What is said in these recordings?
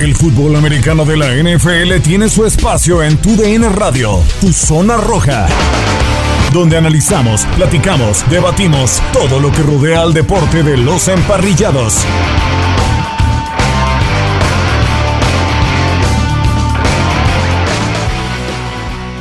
El fútbol americano de la NFL tiene su espacio en Tu DN Radio, Tu Zona Roja, donde analizamos, platicamos, debatimos todo lo que rodea al deporte de los emparrillados.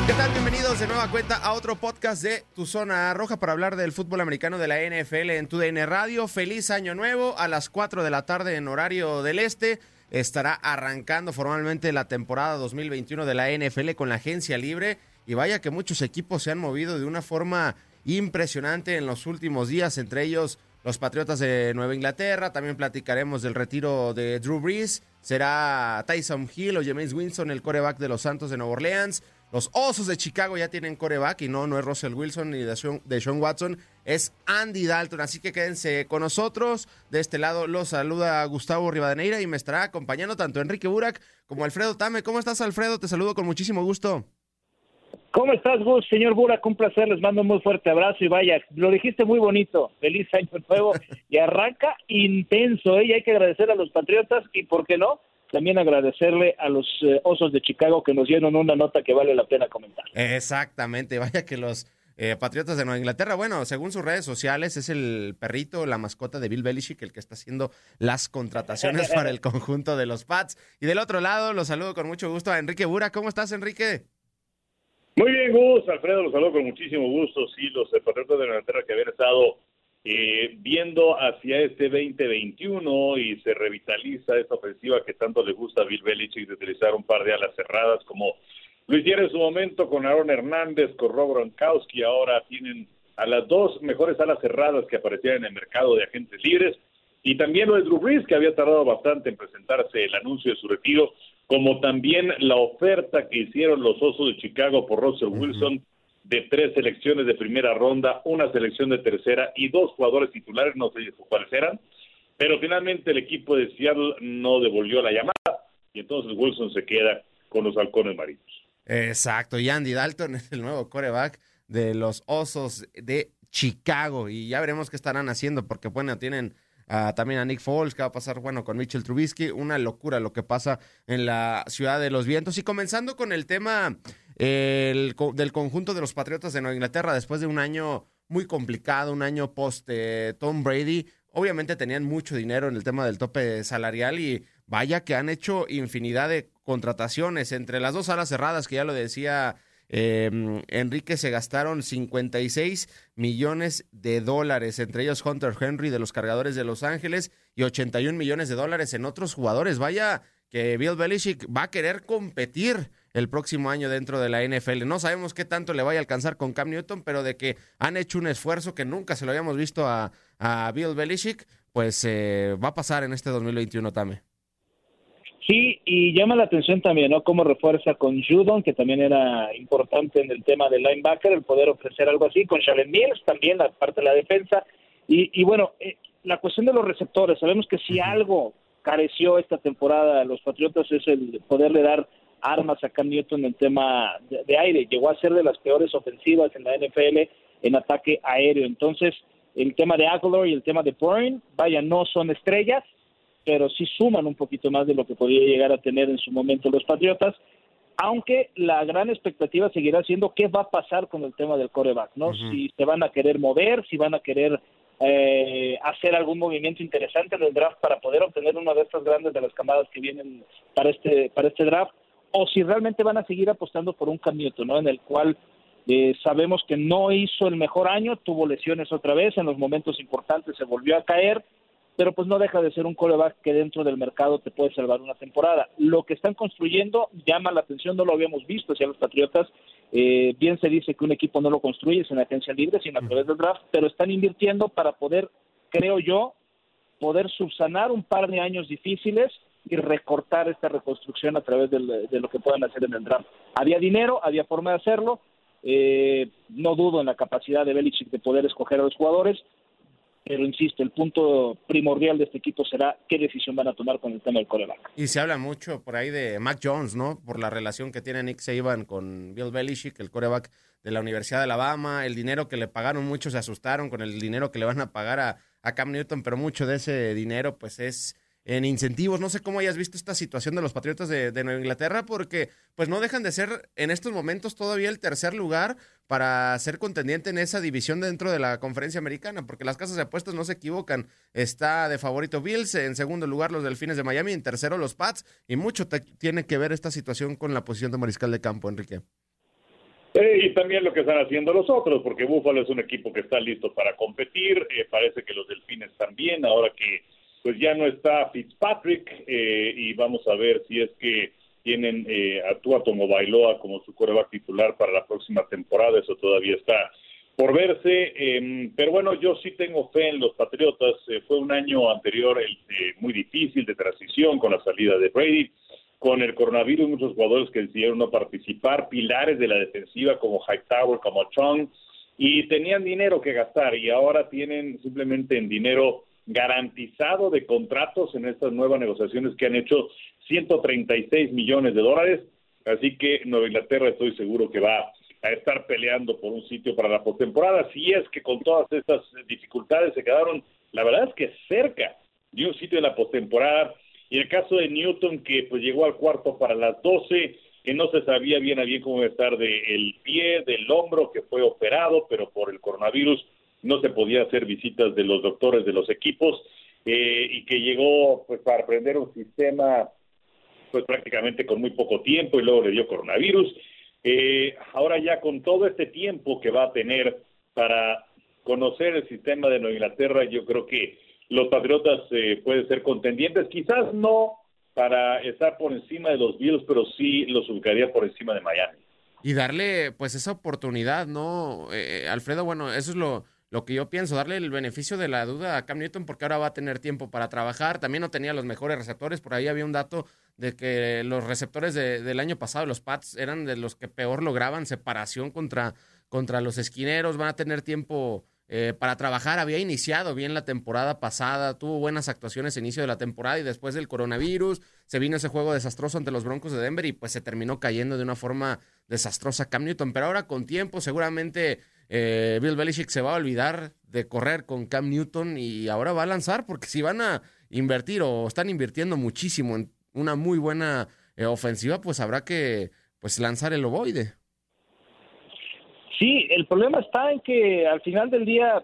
¿Qué tal? Bienvenidos de nueva cuenta a otro podcast de Tu Zona Roja para hablar del fútbol americano de la NFL en Tu DN Radio. Feliz año nuevo a las 4 de la tarde en horario del este estará arrancando formalmente la temporada 2021 de la NFL con la agencia libre. Y vaya que muchos equipos se han movido de una forma impresionante en los últimos días, entre ellos los Patriotas de Nueva Inglaterra. También platicaremos del retiro de Drew Brees. Será Tyson Hill o James Winston, el coreback de los Santos de Nueva Orleans. Los Osos de Chicago ya tienen coreback y no, no es Russell Wilson ni de Sean, Watson, es Andy Dalton. Así que quédense con nosotros. De este lado los saluda Gustavo Rivadeneira y me estará acompañando tanto Enrique Burak como Alfredo Tame. ¿Cómo estás, Alfredo? Te saludo con muchísimo gusto. ¿Cómo estás, Gus? Señor Burak, un placer. Les mando un muy fuerte abrazo y vaya, lo dijiste muy bonito. Feliz año nuevo y arranca intenso, ¿eh? Y hay que agradecer a los Patriotas y, ¿por qué no? También agradecerle a los eh, Osos de Chicago que nos dieron una nota que vale la pena comentar. Exactamente, vaya que los eh, Patriotas de Nueva Inglaterra, bueno, según sus redes sociales, es el perrito, la mascota de Bill Belichick, el que está haciendo las contrataciones para el conjunto de los Pats. Y del otro lado, los saludo con mucho gusto a Enrique Bura. ¿Cómo estás, Enrique? Muy bien, Gus. Alfredo, los saludo con muchísimo gusto. Sí, los Patriotas de Nueva Inglaterra que habían estado eh, viendo hacia este 2021 y se revitaliza esta ofensiva que tanto le gusta a Bill Belichick de utilizar un par de alas cerradas como lo hicieron en su momento con Aaron Hernández, con Rob Gronkowski, ahora tienen a las dos mejores alas cerradas que aparecían en el mercado de agentes libres. Y también lo de Drew Brees que había tardado bastante en presentarse el anuncio de su retiro como también la oferta que hicieron los Osos de Chicago por Russell Wilson de tres selecciones de primera ronda, una selección de tercera y dos jugadores titulares, no sé cuáles eran, pero finalmente el equipo de Seattle no devolvió la llamada y entonces Wilson se queda con los halcones marinos. Exacto, y Andy Dalton es el nuevo coreback de los Osos de Chicago y ya veremos qué estarán haciendo porque bueno, tienen también a Nick Foles, que va a pasar, bueno, con Mitchell Trubisky, una locura lo que pasa en la ciudad de los vientos. Y comenzando con el tema el, del conjunto de los Patriotas de Nueva Inglaterra después de un año muy complicado, un año post eh, Tom Brady. Obviamente tenían mucho dinero en el tema del tope salarial y vaya que han hecho infinidad de contrataciones entre las dos alas cerradas que ya lo decía em, Enrique se gastaron 56 millones de dólares, entre ellos Hunter Henry de los cargadores de Los Ángeles y 81 millones de dólares en otros jugadores. Vaya que Bill Belichick va a querer competir el próximo año dentro de la NFL. No sabemos qué tanto le vaya a alcanzar con Cam Newton, pero de que han hecho un esfuerzo que nunca se lo habíamos visto a, Bill Belichick, pues eh, va a pasar en este 2021 también. Sí, y llama la atención también, ¿no? Cómo refuerza con Judon, que también era importante en el tema del linebacker, el poder ofrecer algo así, con Shalen Mills también, la parte de la defensa. Y, y bueno, eh, la cuestión de los receptores, sabemos que si algo careció esta temporada los Patriotas es el poderle dar armas a Cam Newton en el tema de, aire. Llegó a ser de las peores ofensivas en la NFL en ataque aéreo. Entonces, el tema de Aguilar y el tema de Bourne, vaya, no son estrellas, pero sí suman un poquito más de lo que podría llegar a tener en su momento los Patriotas. Aunque la gran expectativa seguirá siendo qué va a pasar con el tema del coreback, ¿no? Si se van a querer mover, si van a querer eh, hacer algún movimiento interesante en el draft para poder obtener una de estas grandes de las camadas que vienen para este para este draft o si realmente van a seguir apostando por un camioto, ¿no? En el cual eh, sabemos que no hizo el mejor año, tuvo lesiones otra vez, en los momentos importantes se volvió a caer, pero pues no deja de ser un coreback que dentro del mercado te puede salvar una temporada. Lo que están construyendo llama la atención, no lo habíamos visto hacia los Patriotas. Eh, bien se dice que un equipo no lo construye sin agencia libre, sino a través del draft, pero están invirtiendo para poder, creo yo, poder subsanar un par de años difíciles y recortar esta reconstrucción a través de, lo que puedan hacer en el draft. Había dinero, había forma de hacerlo, eh, no dudo en la capacidad de Belichick de poder escoger a los jugadores, pero insisto, el punto primordial de este equipo será qué decisión van a tomar con el tema del coreback. Y se habla mucho por ahí de Mac Jones, ¿no? Por la relación que tiene Nick Saban con Bill Belichick, el coreback de la Universidad de Alabama, el dinero que le pagaron, muchos se asustaron con el dinero que le van a pagar a, a Cam Newton, pero mucho de ese dinero pues es en incentivos. No sé cómo hayas visto esta situación de los Patriotas de, Nueva Inglaterra, porque pues no dejan de ser en estos momentos todavía el tercer lugar para ser contendiente en esa división dentro de la conferencia americana, porque las casas de apuestas no se equivocan. Está de favorito Bills, en segundo lugar los Delfines de Miami, en tercero los Pats, y mucho tiene que ver esta situación con la posición de mariscal de campo, Enrique. Eh, y también lo que están haciendo los otros, porque Buffalo es un equipo que está listo para competir, eh, parece que los Delfines también, ahora que pues ya no está Fitzpatrick eh, y vamos a ver si es que tienen eh, a Tua Bailoa como su coreback titular para la próxima temporada, eso todavía está por verse, em, pero bueno, yo sí tengo fe en los Patriotas, eh, fue un año anterior el, eh, muy difícil de transición con la salida de Brady, con el coronavirus muchos jugadores que decidieron no participar, pilares de la defensiva como Hightower, como Chong, y tenían dinero que gastar y ahora tienen simplemente en dinero garantizado de contratos en estas nuevas negociaciones que han hecho 136 millones de dólares. Así que Nueva Inglaterra estoy seguro que va a estar peleando por un sitio para la postemporada. Si es que con todas estas dificultades se quedaron, la verdad es que cerca de un sitio de la postemporada. Y el caso de Newton, que pues llegó al cuarto para las 12, que no se sabía bien a bien cómo iba a estar del pie, del hombro, que fue operado, pero por el coronavirus no se podía hacer visitas de los doctores de los equipos eh, y que llegó pues para aprender un sistema pues prácticamente con muy poco tiempo y luego le dio coronavirus. Eh, ahora ya con todo este tiempo que va a tener para conocer el sistema de Nueva Inglaterra, yo creo que los Patriotas eh, pueden ser contendientes, quizás no para estar por encima de los Bills, pero sí los ubicaría por encima de Miami. Y darle pues esa oportunidad, ¿no? Alfredo, bueno, eso es lo, lo que yo pienso, darle el beneficio de la duda a Cam Newton porque ahora va a tener tiempo para trabajar. También no tenía los mejores receptores, por ahí había un dato de que los receptores del año pasado, los Pats, eran de los que peor lograban separación contra, contra los esquineros, van a tener tiempo eh, para trabajar. Había iniciado bien la temporada pasada, tuvo buenas actuaciones a inicio de la temporada y después del coronavirus se vino ese juego desastroso ante los Broncos de Denver y pues se terminó cayendo de una forma desastrosa Cam Newton. Pero ahora con tiempo seguramente eh, Bill Belichick se va a olvidar de correr con Cam Newton y ahora va a lanzar porque si van a invertir o están invirtiendo muchísimo en una muy buena eh, ofensiva, pues habrá que pues lanzar el ovoide. Sí, el problema está en que al final del día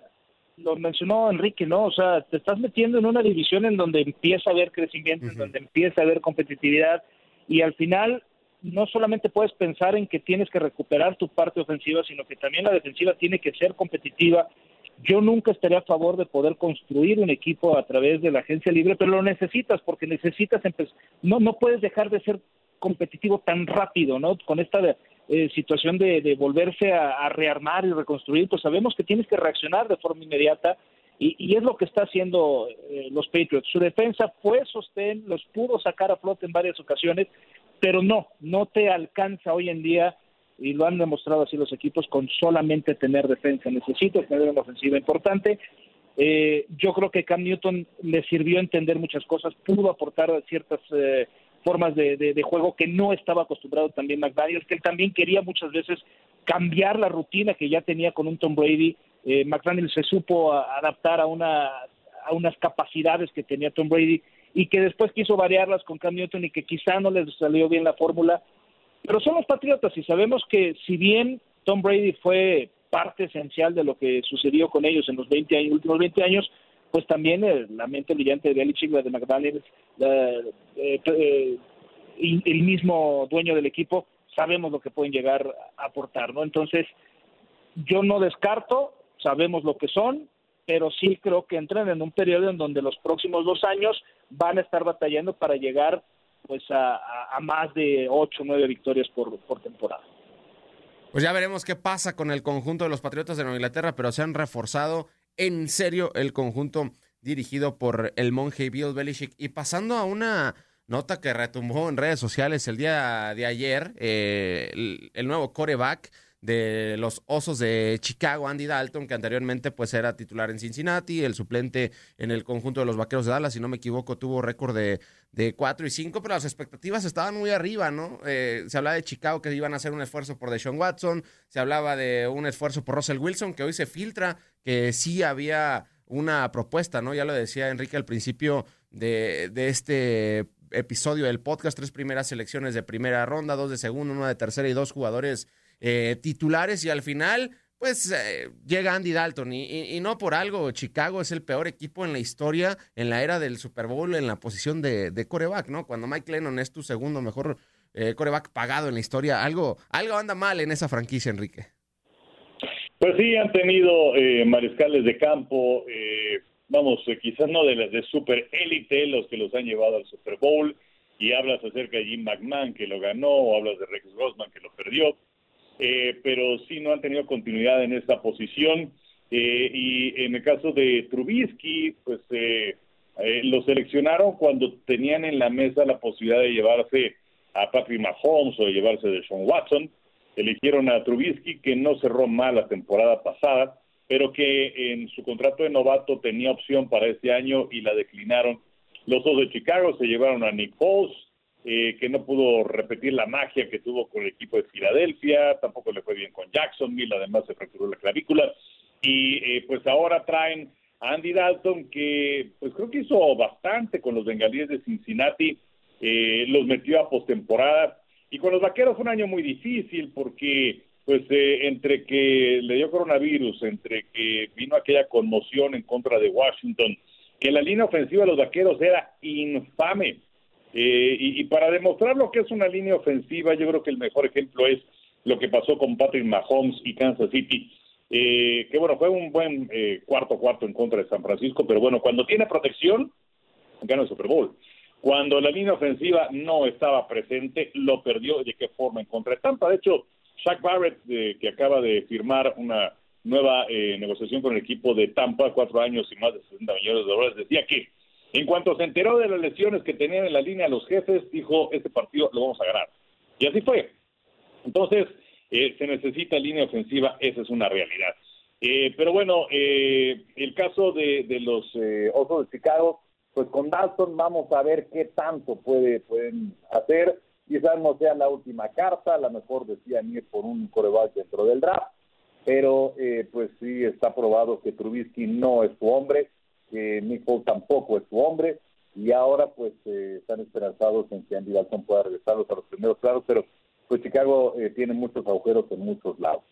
lo mencionó Enrique, ¿no? O sea, te estás metiendo en una división en donde empieza a haber crecimiento, en donde empieza a haber competitividad y al final no solamente puedes pensar en que tienes que recuperar tu parte ofensiva, sino que también la defensiva tiene que ser competitiva. Yo nunca estaría a favor de poder construir un equipo a través de la agencia libre, pero lo necesitas porque necesitas no no puedes dejar de ser competitivo tan rápido, ¿no? Con esta eh, situación de, volverse a, rearmar y reconstruir, pues sabemos que tienes que reaccionar de forma inmediata y, es lo que está haciendo eh, los Patriots. Su defensa fue sostén, los pudo sacar a flote en varias ocasiones, pero no, no te alcanza hoy en día y lo han demostrado así los equipos con solamente tener defensa. Necesitas tener una ofensiva importante. Eh, yo creo que Cam Newton le sirvió entender muchas cosas, pudo aportar ciertas eh, formas de, juego que no estaba acostumbrado también McDaniels, que él también quería muchas veces cambiar la rutina que ya tenía con un Tom Brady. Eh, McDaniels se supo adaptar a, una, a unas capacidades que tenía Tom Brady y que después quiso variarlas con Cam Newton y que quizá no les salió bien la fórmula. Pero son los Patriotas y sabemos que si bien Tom Brady fue parte esencial de lo que sucedió con ellos en los 20 años, últimos 20 años, pues también la mente brillante de Belichick, la de McDaniels, eh, eh, el mismo dueño del equipo, sabemos lo que pueden llegar a aportar, ¿no? Entonces, yo no descarto, sabemos lo que son, pero sí creo que entran en un periodo en donde los próximos dos años van a estar batallando para llegar pues a, más de ocho o nueve victorias por, por temporada. Pues ya veremos qué pasa con el conjunto de los Patriotas de Nueva Inglaterra, pero se han reforzado en serio el conjunto dirigido por el monje Bill Belichick. Y pasando a una nota que retumbó en redes sociales el día de ayer, eh, el, el, nuevo coreback de los Osos de Chicago, Andy Dalton, que anteriormente pues era titular en Cincinnati, el suplente en el conjunto de los Vaqueros de Dallas, si no me equivoco, tuvo récord de, de 4 y 5, pero las expectativas estaban muy arriba, ¿no? Eh, se hablaba de Chicago que iban a hacer un esfuerzo por Deshaun Watson, se hablaba de un esfuerzo por Russell Wilson, que hoy se filtra que sí había una propuesta, ¿no? Ya lo decía Enrique al principio de, de este episodio del podcast, tres primeras selecciones de primera ronda, dos de segunda, una de tercera y dos jugadores eh, titulares y al final, pues eh, llega Andy Dalton y, no por algo, Chicago es el peor equipo en la historia, en la era del Super Bowl, en la posición de, de coreback, ¿no? Cuando Mike Lennon es tu segundo mejor eh, coreback pagado en la historia, algo, algo anda mal en esa franquicia, Enrique. Pues sí, han tenido mariscales de campo, vamos, quizás no de las de super élite, los que los han llevado al Super Bowl, y hablas acerca de Jim McMahon que lo ganó, o hablas de Rex Grossman que lo perdió eh, pero sí no han tenido continuidad en esta posición. Eh, y en el caso de Trubisky, pues eh, lo seleccionaron cuando tenían en la mesa la posibilidad de llevarse a Patrick Mahomes o de llevarse de Sean Watson. Eligieron a Trubisky, que no cerró mal la temporada pasada, pero que en su contrato de novato tenía opción para este año y la declinaron. Los dos de Chicago se llevaron a Nick Foles, eh, que no pudo repetir la magia que tuvo con el equipo de Filadelfia, tampoco le fue bien con Jacksonville, además se fracturó la clavícula, y eh, pues ahora traen a Andy Dalton, que pues creo que hizo bastante con los bengalíes de Cincinnati, eh, los metió a postemporada, y con los vaqueros fue un año muy difícil porque pues entre que le dio coronavirus, entre que vino aquella conmoción en contra de Washington, que la línea ofensiva de los vaqueros era infame, eh, y, para demostrar lo que es una línea ofensiva, yo creo que el mejor ejemplo es lo que pasó con Patrick Mahomes y Kansas City, eh, que bueno, fue un buen eh, cuarto cuarto en contra de San Francisco, pero bueno, cuando tiene protección, gana el Super Bowl. Cuando la línea ofensiva no estaba presente, lo perdió. ¿De qué forma? En contra de Tampa. De hecho, Shaq Barrett, que acaba de firmar una nueva negociación con el equipo de Tampa, cuatro años y más de 60 millones de dólares, decía que en cuanto se enteró de las lesiones que tenían en la línea los jefes, dijo, este partido lo vamos a ganar. Y así fue. Entonces, eh, se necesita línea ofensiva, esa es una realidad. Eh, pero bueno, eh, el caso de, los Osos de Chicago, pues con Dalton vamos a ver qué tanto puede, pueden hacer. Quizás no sea la última carta, a lo mejor decían ir por un coreback dentro del draft, pero pues sí está probado que Trubisky no es su hombre que Nick tampoco es su hombre y ahora pues eh, están esperanzados en que Andy Dalton pueda regresarlos a los primeros claros, pero pues Chicago eh, tiene muchos agujeros en muchos lados.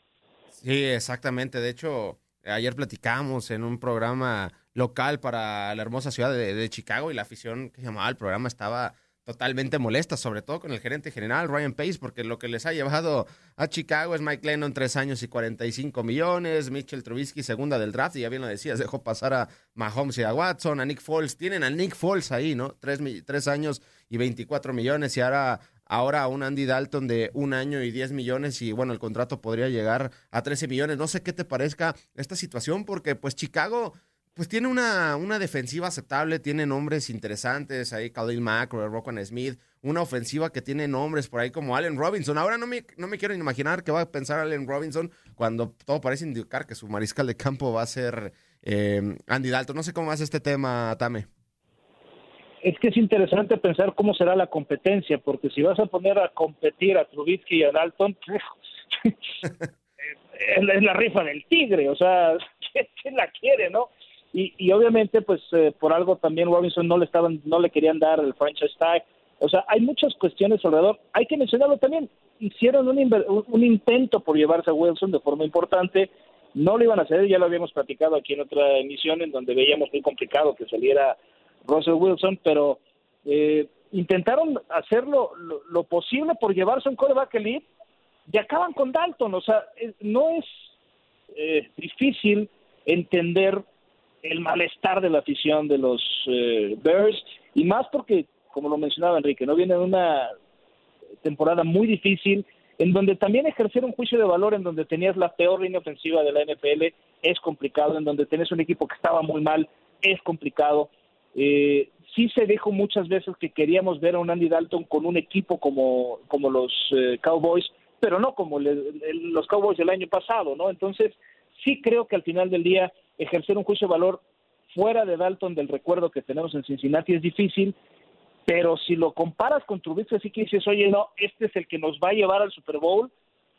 Sí, exactamente. De hecho, ayer platicamos en un programa local para la hermosa ciudad de, de Chicago y la afición que llamaba el programa estaba totalmente molesta, sobre todo con el gerente general Ryan Pace, porque lo que les ha llevado a Chicago es Mike Lennon, tres años y 45 millones, Mitchell Trubisky, segunda del draft, y ya bien lo decías, dejó pasar a Mahomes y a Watson, a Nick Foles, tienen a Nick Foles ahí, ¿no? Tres, tres años y 24 millones, y ahora, ahora un Andy Dalton de un año y 10 millones, y bueno, el contrato podría llegar a 13 millones. No sé qué te parezca esta situación, porque pues Chicago pues tiene una, una defensiva aceptable, tiene nombres interesantes, ahí Khalil Mack, Roquan Smith, una ofensiva que tiene nombres por ahí como Allen Robinson. Ahora no me, no me quiero imaginar qué va a pensar Allen Robinson cuando todo parece indicar que su mariscal de campo va a ser eh, Andy Dalton. No sé cómo hace este tema, Tame. Es que es interesante pensar cómo será la competencia, porque si vas a poner a competir a Trubisky y a Dalton, es la rifa del tigre, o sea, ¿quién la quiere, no? Y, y obviamente, pues eh, por algo también Robinson no le estaban, no le querían dar el franchise tag. O sea, hay muchas cuestiones alrededor. Hay que mencionarlo también. Hicieron un, un intento por llevarse a Wilson de forma importante. No lo iban a hacer, ya lo habíamos platicado aquí en otra emisión, en donde veíamos muy complicado que saliera Russell Wilson, pero eh, intentaron hacerlo lo, lo, posible por llevarse un coreback elite y acaban con Dalton. O sea, no es eh, difícil entender el malestar de la afición de los eh, Bears y más porque, como lo mencionaba Enrique, no viene una temporada muy difícil en donde también ejercer un juicio de valor en donde tenías la peor línea ofensiva de la NFL es complicado, en donde tenés un equipo que estaba muy mal es complicado Eh, sí se dijo muchas veces que queríamos ver a un Andy Dalton con un equipo como, como los eh, Cowboys, pero no como los Cowboys del año pasado, ¿no? Entonces, sí creo que al final del día ejercer un juicio de valor fuera de Dalton del recuerdo que tenemos en Cincinnati es difícil, pero si lo comparas con Trubisky, sí que dices, oye, no, este es el que nos va a llevar al Super Bowl,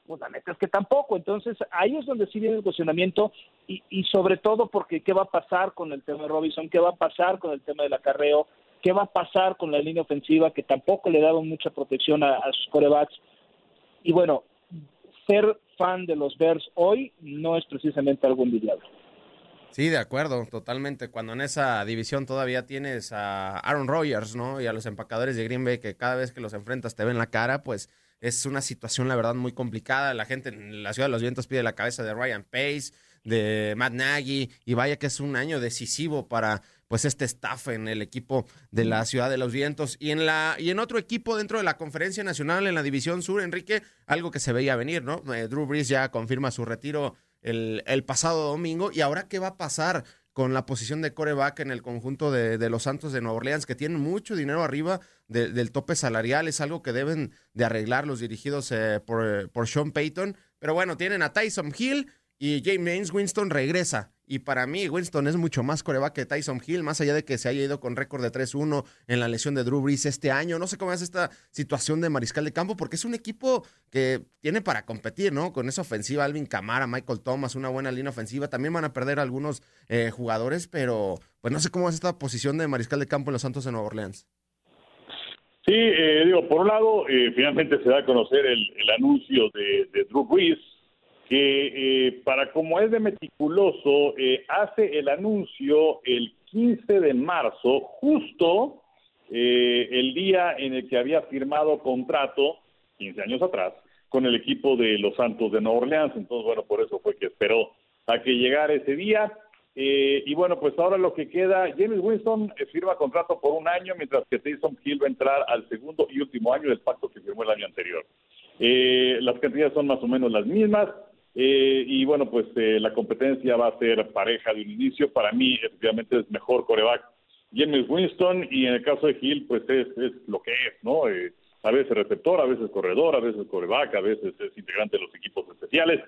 pues la neta es que tampoco. Entonces, ahí es donde sí viene el cuestionamiento y, sobre todo porque qué va a pasar con el tema de Robinson, qué va a pasar con el tema del acarreo, qué va a pasar con la línea ofensiva que tampoco le daba mucha protección a, a sus corebacks. Y bueno, ser fan de los Bears hoy no es precisamente algo envidiable. Sí, de acuerdo, totalmente. Cuando en esa división todavía tienes a Aaron Rodgers, ¿no? Y a los empacadores de Green Bay que cada vez que los enfrentas te ven la cara, pues es una situación, la verdad, muy complicada. La gente en la Ciudad de los Vientos pide la cabeza de Ryan Pace, de Matt Nagy, y vaya que es un año decisivo para pues este staff en el equipo de la Ciudad de los Vientos y en la y en otro equipo dentro de la Conferencia Nacional en la División Sur, Enrique, algo que se veía venir, ¿no? Eh, Drew Brees ya confirma su retiro el, pasado domingo. ¿Y ahora qué va a pasar con la posición de coreback en el conjunto de, los Santos de Nueva Orleans, que tienen mucho dinero arriba de, del tope salarial? Es algo que deben de arreglar los dirigidos eh, por, por Sean Payton. Pero bueno, tienen a Tyson Hill y James Winston regresa. Y para mí, Winston es mucho más coreback que Tyson Hill, más allá de que se haya ido con récord de 3-1 en la lesión de Drew Brees este año. No sé cómo es esta situación de mariscal de campo, porque es un equipo que tiene para competir, ¿no? Con esa ofensiva, Alvin Camara, Michael Thomas, una buena línea ofensiva. También van a perder algunos eh, jugadores, pero pues no sé cómo es esta posición de mariscal de campo en los Santos de Nueva Orleans. Sí, eh, digo, por un lado, eh, finalmente se da a conocer el, anuncio de, de Drew Brees que eh, para como es de meticuloso, eh, hace el anuncio el 15 de marzo, justo eh, el día en el que había firmado contrato, 15 años atrás, con el equipo de los Santos de Nueva Orleans. Entonces, bueno, por eso fue que esperó a que llegara ese día. y bueno, pues ahora lo que queda, James Winston firma contrato por un año, mientras que Tyson Hill va a entrar al segundo y último año del pacto que firmó el año anterior. las cantidades son más o menos las mismas. Eh, y bueno, pues eh, la competencia va a ser pareja de un inicio. Para mí, efectivamente, es mejor coreback James Winston y en el caso de Hill, pues es, es lo que es, ¿no? Eh, a veces receptor, a veces corredor, a veces coreback, a veces es integrante de los equipos especiales.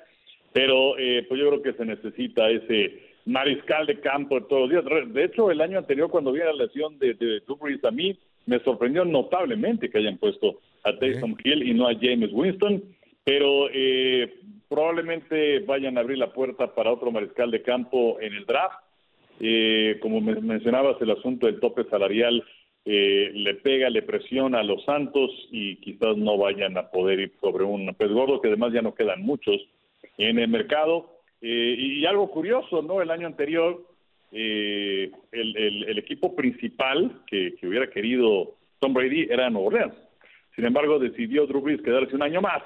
Pero eh, pues yo creo que se necesita ese mariscal de campo de todos los días. De hecho, el año anterior, cuando vi la lesión de, de a mí me sorprendió notablemente que hayan puesto a Taysom Hill y no a James Winston. Pero eh, probablemente vayan a abrir la puerta para otro mariscal de campo en el draft. Eh, como mencionabas, el asunto del tope salarial eh, le pega, le presiona a los Santos y quizás no vayan a poder ir sobre un pez gordo, que además ya no quedan muchos en el mercado. Eh, y algo curioso, ¿no? El año anterior, el, el, el, equipo principal que, hubiera querido Tom Brady era Nueva Orleans. Sin embargo, decidió Drew Brees quedarse un año más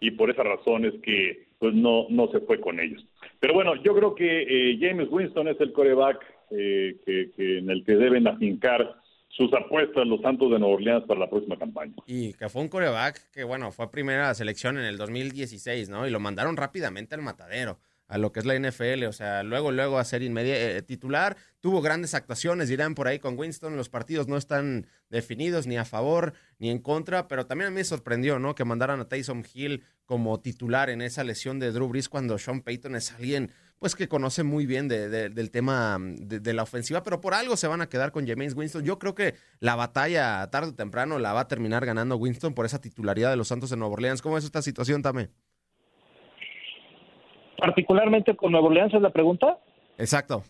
y por esa razón es que pues no, no se fue con ellos. Pero bueno, yo creo que eh, James Winston es el coreback eh, que, en el que deben afincar sus apuestas los Santos de Nueva Orleans para la próxima campaña. Y que fue un coreback que, bueno, fue primera selección en el 2016, ¿no? Y lo mandaron rápidamente al matadero a lo que es la NFL, o sea, luego, luego a ser inmediato eh, titular, tuvo grandes actuaciones, dirán por ahí con Winston, los partidos no están definidos ni a favor ni en contra, pero también a mí me sorprendió, ¿no? Que mandaran a Tyson Hill como titular en esa lesión de Drew Brees cuando Sean Payton es alguien, pues que conoce muy bien de, de, del tema de, de, la ofensiva, pero por algo se van a quedar con James Winston. Yo creo que la batalla tarde o temprano la va a terminar ganando Winston por esa titularidad de los Santos de Nueva Orleans. ¿Cómo es esta situación también? Particularmente con Nuevo Orleans es la pregunta. Exacto.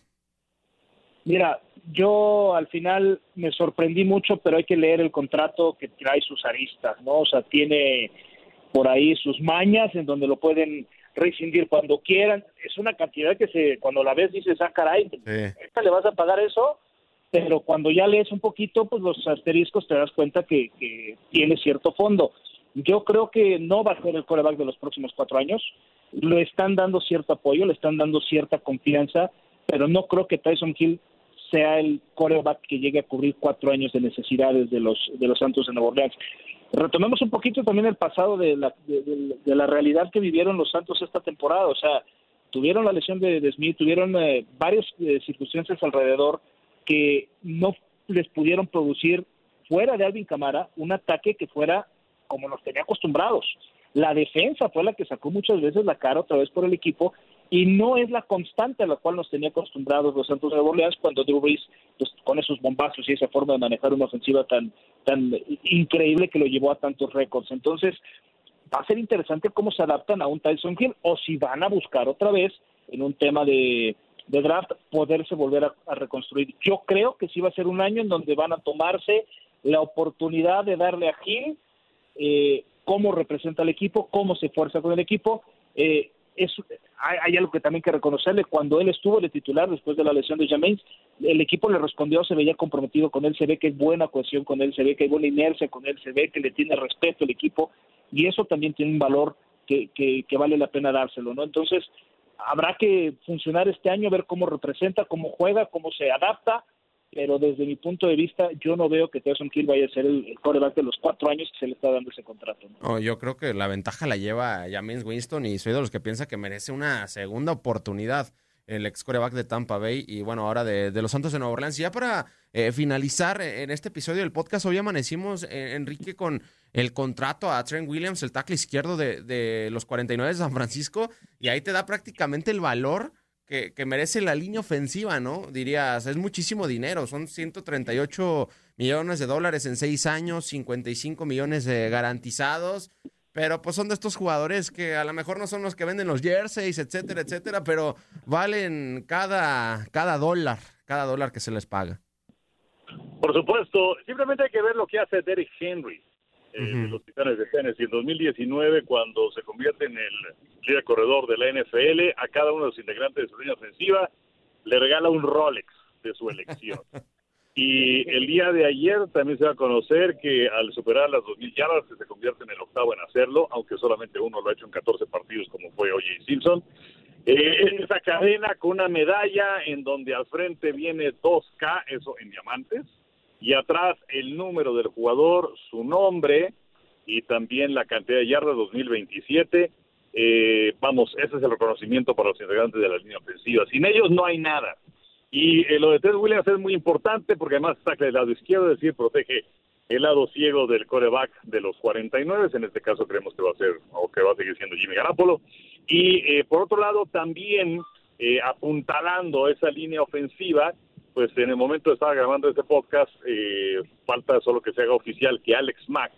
Mira, yo al final me sorprendí mucho, pero hay que leer el contrato que trae sus aristas, ¿no? O sea, tiene por ahí sus mañas en donde lo pueden rescindir cuando quieran. Es una cantidad que se, cuando la ves dices, ah, caray, sí. le vas a pagar eso? Pero cuando ya lees un poquito, pues los asteriscos te das cuenta que, que tiene cierto fondo. Yo creo que no va a ser el coreback de los próximos cuatro años le están dando cierto apoyo, le están dando cierta confianza, pero no creo que Tyson Hill sea el coreback que llegue a cubrir cuatro años de necesidades de los de los Santos de Nueva Orleans. Retomemos un poquito también el pasado de la, de, de la realidad que vivieron los Santos esta temporada. O sea, tuvieron la lesión de, de Smith, tuvieron eh, varias eh, circunstancias alrededor porque no les pudieron producir fuera de Alvin Camara un ataque que fuera como nos tenía acostumbrados. La defensa fue la que sacó muchas veces la cara otra vez por el equipo y no es la constante a la cual nos tenía acostumbrados los Santos de cuando Drew Brees pues, con esos bombazos y esa forma de manejar una ofensiva tan tan increíble que lo llevó a tantos récords. Entonces, va a ser interesante cómo se adaptan a un Tyson Hill o si van a buscar otra vez en un tema de, draft poderse volver a, reconstruir. Yo creo que sí va a ser un año en donde van a tomarse la oportunidad de darle a Hill eh, cómo representa el equipo, cómo se esfuerza con el equipo. Eh, es, hay, algo que también que reconocerle, cuando él estuvo de titular después de la lesión de James, el equipo le respondió, se veía comprometido con él, se ve que hay buena cohesión con él, se ve que hay buena inercia con él, se ve que le tiene respeto el equipo, y eso también tiene un valor que, que, que vale la pena dárselo, ¿no? Entonces, habrá que funcionar este año, ver cómo representa, cómo juega, cómo se adapta, pero desde mi punto de vista yo no veo que Tyson Hill vaya a ser el, el coreback de los cuatro años que se le está dando ese contrato. ¿no? yo creo que la ventaja la lleva James Winston y soy de los que piensa que merece una segunda oportunidad el ex coreback de Tampa Bay y bueno, ahora de, los Santos de Nueva Orleans. Y ya para eh, finalizar eh, en este episodio del podcast, hoy amanecimos, eh, Enrique, con el contrato a Trent Williams, el tackle izquierdo de, de los 49 de San Francisco, y ahí te da prácticamente el valor que, merece la línea ofensiva, ¿no? Dirías, es muchísimo dinero, son 138 millones de dólares en seis años, 55 millones de garantizados, pero pues son de estos jugadores que a lo mejor no son los que venden los jerseys, etcétera, etcétera, pero valen cada, cada dólar, cada dólar que se les paga. Por supuesto, simplemente hay que ver lo que hace Derek Henry eh, de los Titanes de Tennessee. En 2019, cuando se convierte en el líder corredor de la NFL, a cada uno de los integrantes de su línea ofensiva le regala un Rolex de su elección. Y el día de ayer también se va a conocer que al superar las 2.000 yardas se convierte en el octavo en hacerlo, aunque solamente uno lo ha hecho en 14 partidos como fue O.J. Simpson. Eh, esa cadena con una medalla en donde al frente viene 2K, eso en diamantes, y atrás el número del jugador, su nombre y también la cantidad de yardas 2027. Eh, vamos, ese es el reconocimiento para los integrantes de la línea ofensiva. Sin ellos no hay nada. Y eh, lo de Ted Williams es muy importante porque además está del lado izquierdo, es decir, protege el lado ciego del coreback de los 49, en este caso creemos que va a ser o que va a seguir siendo Jimmy Garapolo. Y eh, por otro lado, también apuntalando esa línea ofensiva, pues en el momento de estar grabando este podcast, eh, falta solo que se haga oficial que Alex Mack,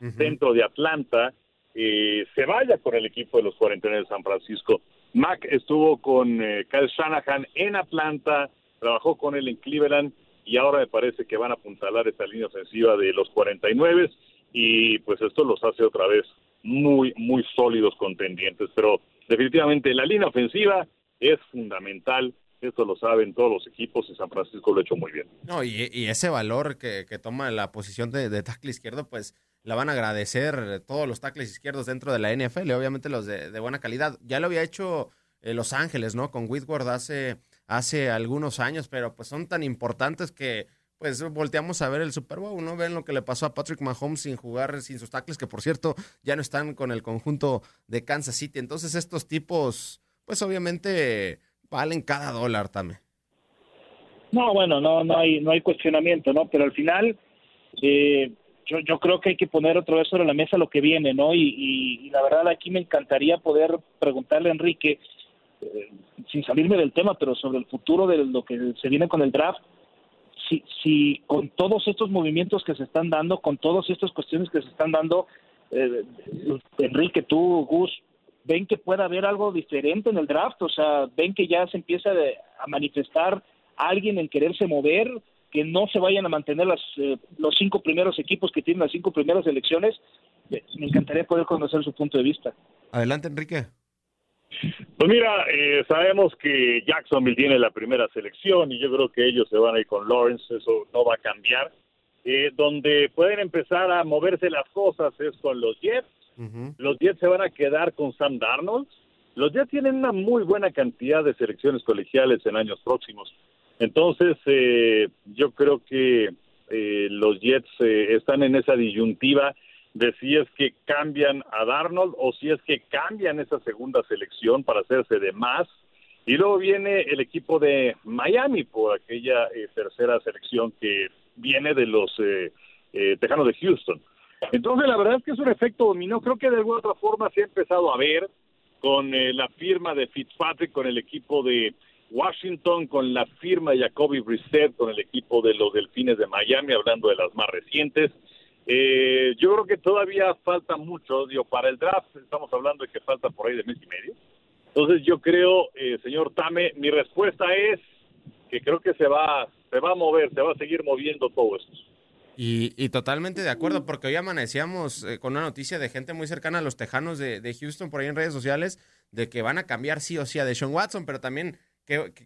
dentro de Atlanta, eh, se vaya con el equipo de los 49 de San Francisco. Mack estuvo con eh, Kyle Shanahan en Atlanta, trabajó con él en Cleveland y ahora me parece que van a apuntalar esta línea ofensiva de los 49 y pues esto los hace otra vez muy, muy sólidos contendientes. Pero definitivamente la línea ofensiva es fundamental esto lo saben todos los equipos y San Francisco lo ha hecho muy bien. No, y, ese valor que, toma la posición de, de, tackle izquierdo, pues la van a agradecer todos los tackles izquierdos dentro de la NFL, obviamente los de, buena calidad. Ya lo había hecho eh, Los Ángeles, ¿no? Con Whitworth hace, hace algunos años, pero pues son tan importantes que pues volteamos a ver el Super Bowl, ¿no? Ven lo que le pasó a Patrick Mahomes sin jugar, sin sus tackles, que por cierto ya no están con el conjunto de Kansas City. Entonces estos tipos, pues obviamente valen cada dólar también. No, bueno, no, no hay, no hay cuestionamiento, ¿no? Pero al final, eh, yo, yo creo que hay que poner otra vez sobre la mesa lo que viene, ¿no? Y, la verdad aquí me encantaría poder preguntarle a Enrique, eh, sin salirme del tema, pero sobre el futuro de lo que se viene con el draft, si, si con todos estos movimientos que se están dando, con todas estas cuestiones que se están dando, eh, Enrique, tú, Gus, ven que puede haber algo diferente en el draft, o sea, ven que ya se empieza a manifestar alguien en quererse mover, que no se vayan a mantener las, eh, los cinco primeros equipos que tienen las cinco primeras elecciones. Me encantaría poder conocer su punto de vista. Adelante, Enrique. Pues mira, eh, sabemos que Jacksonville tiene la primera selección y yo creo que ellos se van a ir con Lawrence, eso no va a cambiar. Eh, donde pueden empezar a moverse las cosas es con los Jets, los Jets se van a quedar con Sam Darnold. Los Jets tienen una muy buena cantidad de selecciones colegiales en años próximos. Entonces, eh, yo creo que eh, los Jets eh, están en esa disyuntiva de si es que cambian a Darnold o si es que cambian esa segunda selección para hacerse de más Y luego viene el equipo de Miami por aquella eh, tercera selección que viene de los eh, Tejanos de Houston. Entonces, la verdad es que es un efecto dominó. Creo que de alguna otra forma se ha empezado a ver con la firma de Fitzpatrick con el equipo de Washington, con la firma de Jacoby Brissett con el equipo de los Delfines de Miami, hablando de las más recientes. yo creo que todavía falta mucho, digo, para el draft estamos hablando de que falta por ahí de mes y medio. Entonces yo creo, eh, señor Tame, mi respuesta es que creo que se va, se va a mover, se va a seguir moviendo todo esto. Y, totalmente de acuerdo, porque hoy amanecíamos eh, con una noticia de gente muy cercana a los tejanos de, Houston por ahí en redes sociales, de que van a cambiar sí o sí a Deshaun Watson, pero también,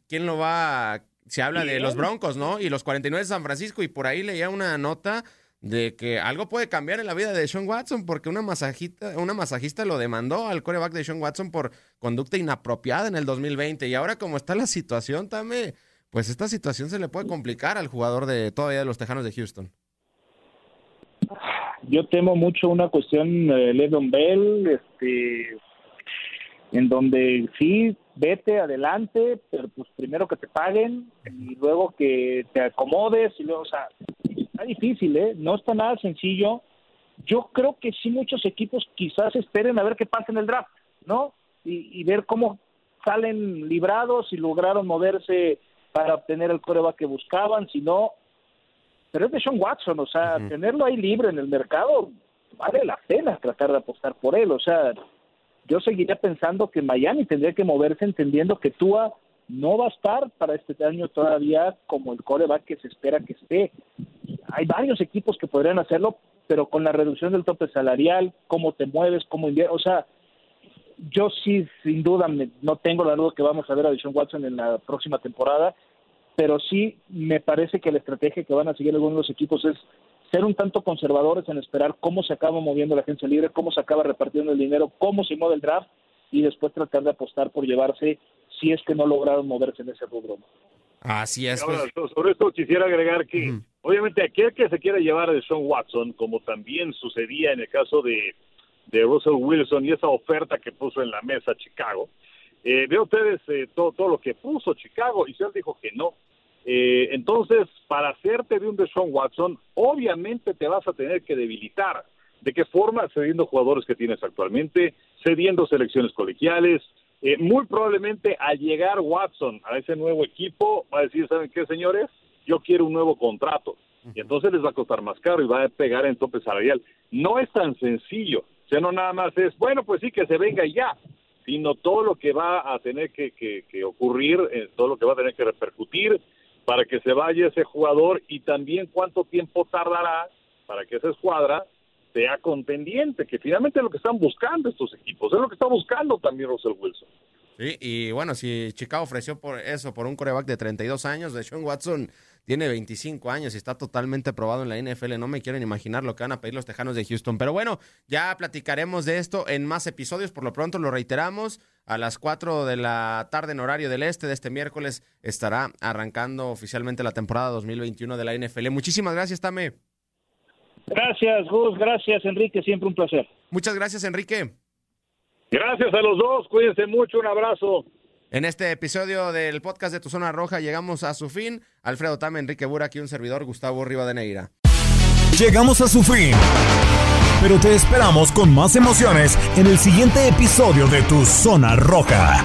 ¿quién lo va? Se habla de los Broncos, ¿no? Y los 49 de San Francisco, y por ahí leía una nota de que algo puede cambiar en la vida de Sean Watson porque una masajista, una masajista lo demandó al coreback de Sean Watson por conducta inapropiada en el 2020 y ahora como está la situación también, pues esta situación se le puede complicar al jugador de todavía de los Tejanos de Houston. Yo temo mucho una cuestión de Ledon Bell, este, en donde sí, vete adelante, pero pues primero que te paguen y luego que te acomodes y luego, o sea, está difícil, ¿eh? No está nada sencillo. Yo creo que sí muchos equipos quizás esperen a ver qué pasa en el draft, ¿no? Y, ver cómo salen librados y lograron moverse para obtener el coreback que buscaban, si no, pero es de Sean Watson, o sea, tenerlo ahí libre en el mercado vale la pena tratar de apostar por él, o sea, yo seguiría pensando que Miami tendría que moverse entendiendo que Tua no va a estar para este año todavía como el coreback que se espera que esté. Hay varios equipos que podrían hacerlo, pero con la reducción del tope salarial, cómo te mueves, cómo o sea, yo sí, sin duda, no tengo la duda que vamos a ver a Deshaun Watson en la próxima temporada, pero sí me parece que la estrategia que van a seguir algunos de los equipos es ser un tanto conservadores en esperar cómo se acaba moviendo la agencia libre, cómo se acaba repartiendo el dinero, cómo se mueve el draft y después tratar de apostar por llevarse si es que no lograron moverse en ese rubro. Así es. Ahora, pues. sobre esto quisiera agregar que, obviamente, aquel que se quiera llevar a Sean Watson, como también sucedía en el caso de, de Russell Wilson y esa oferta que puso en la mesa Chicago, eh, veo ustedes eh, todo, todo lo que puso Chicago y él dijo que no. Eh, entonces, para hacerte de un Deshaun Watson, obviamente te vas a tener que debilitar. ¿De qué forma? Cediendo jugadores que tienes actualmente, cediendo selecciones colegiales. Eh, muy probablemente al llegar Watson a ese nuevo equipo, va a decir, ¿saben qué, señores? Yo quiero un nuevo contrato. Y entonces les va a costar más caro y va a pegar en tope salarial. No es tan sencillo. O sea, no nada más es, bueno, pues sí, que se venga ya sino todo lo que va a tener que, ocurrir, eh, todo lo que va a tener que repercutir, para que se vaya ese jugador y también cuánto tiempo tardará para que esa escuadra sea contendiente, que finalmente es lo que están buscando estos equipos, es lo que está buscando también Russell Wilson. Sí, y bueno, si Chicago ofreció por eso, por un coreback de 32 años, de Sean Watson tiene 25 años y está totalmente probado en la NFL. No me quieren imaginar lo que van a pedir los Tejanos de Houston. Pero bueno, ya platicaremos de esto en más episodios. Por lo pronto lo reiteramos a las 4 de la tarde en horario del este de este miércoles estará arrancando oficialmente la temporada 2021 de la NFL. Muchísimas gracias, Tame. Gracias, Gus. Gracias, Enrique. Siempre un placer. Muchas gracias, Enrique. Gracias a los dos. Cuídense mucho. Un abrazo. En este episodio del podcast de Tu Zona Roja llegamos a su fin. Alfredo Tame, Enrique Burak y un servidor, Gustavo Rivadeneira. Llegamos a su fin pero te esperamos con más emociones en el siguiente episodio de Tu Zona Roja.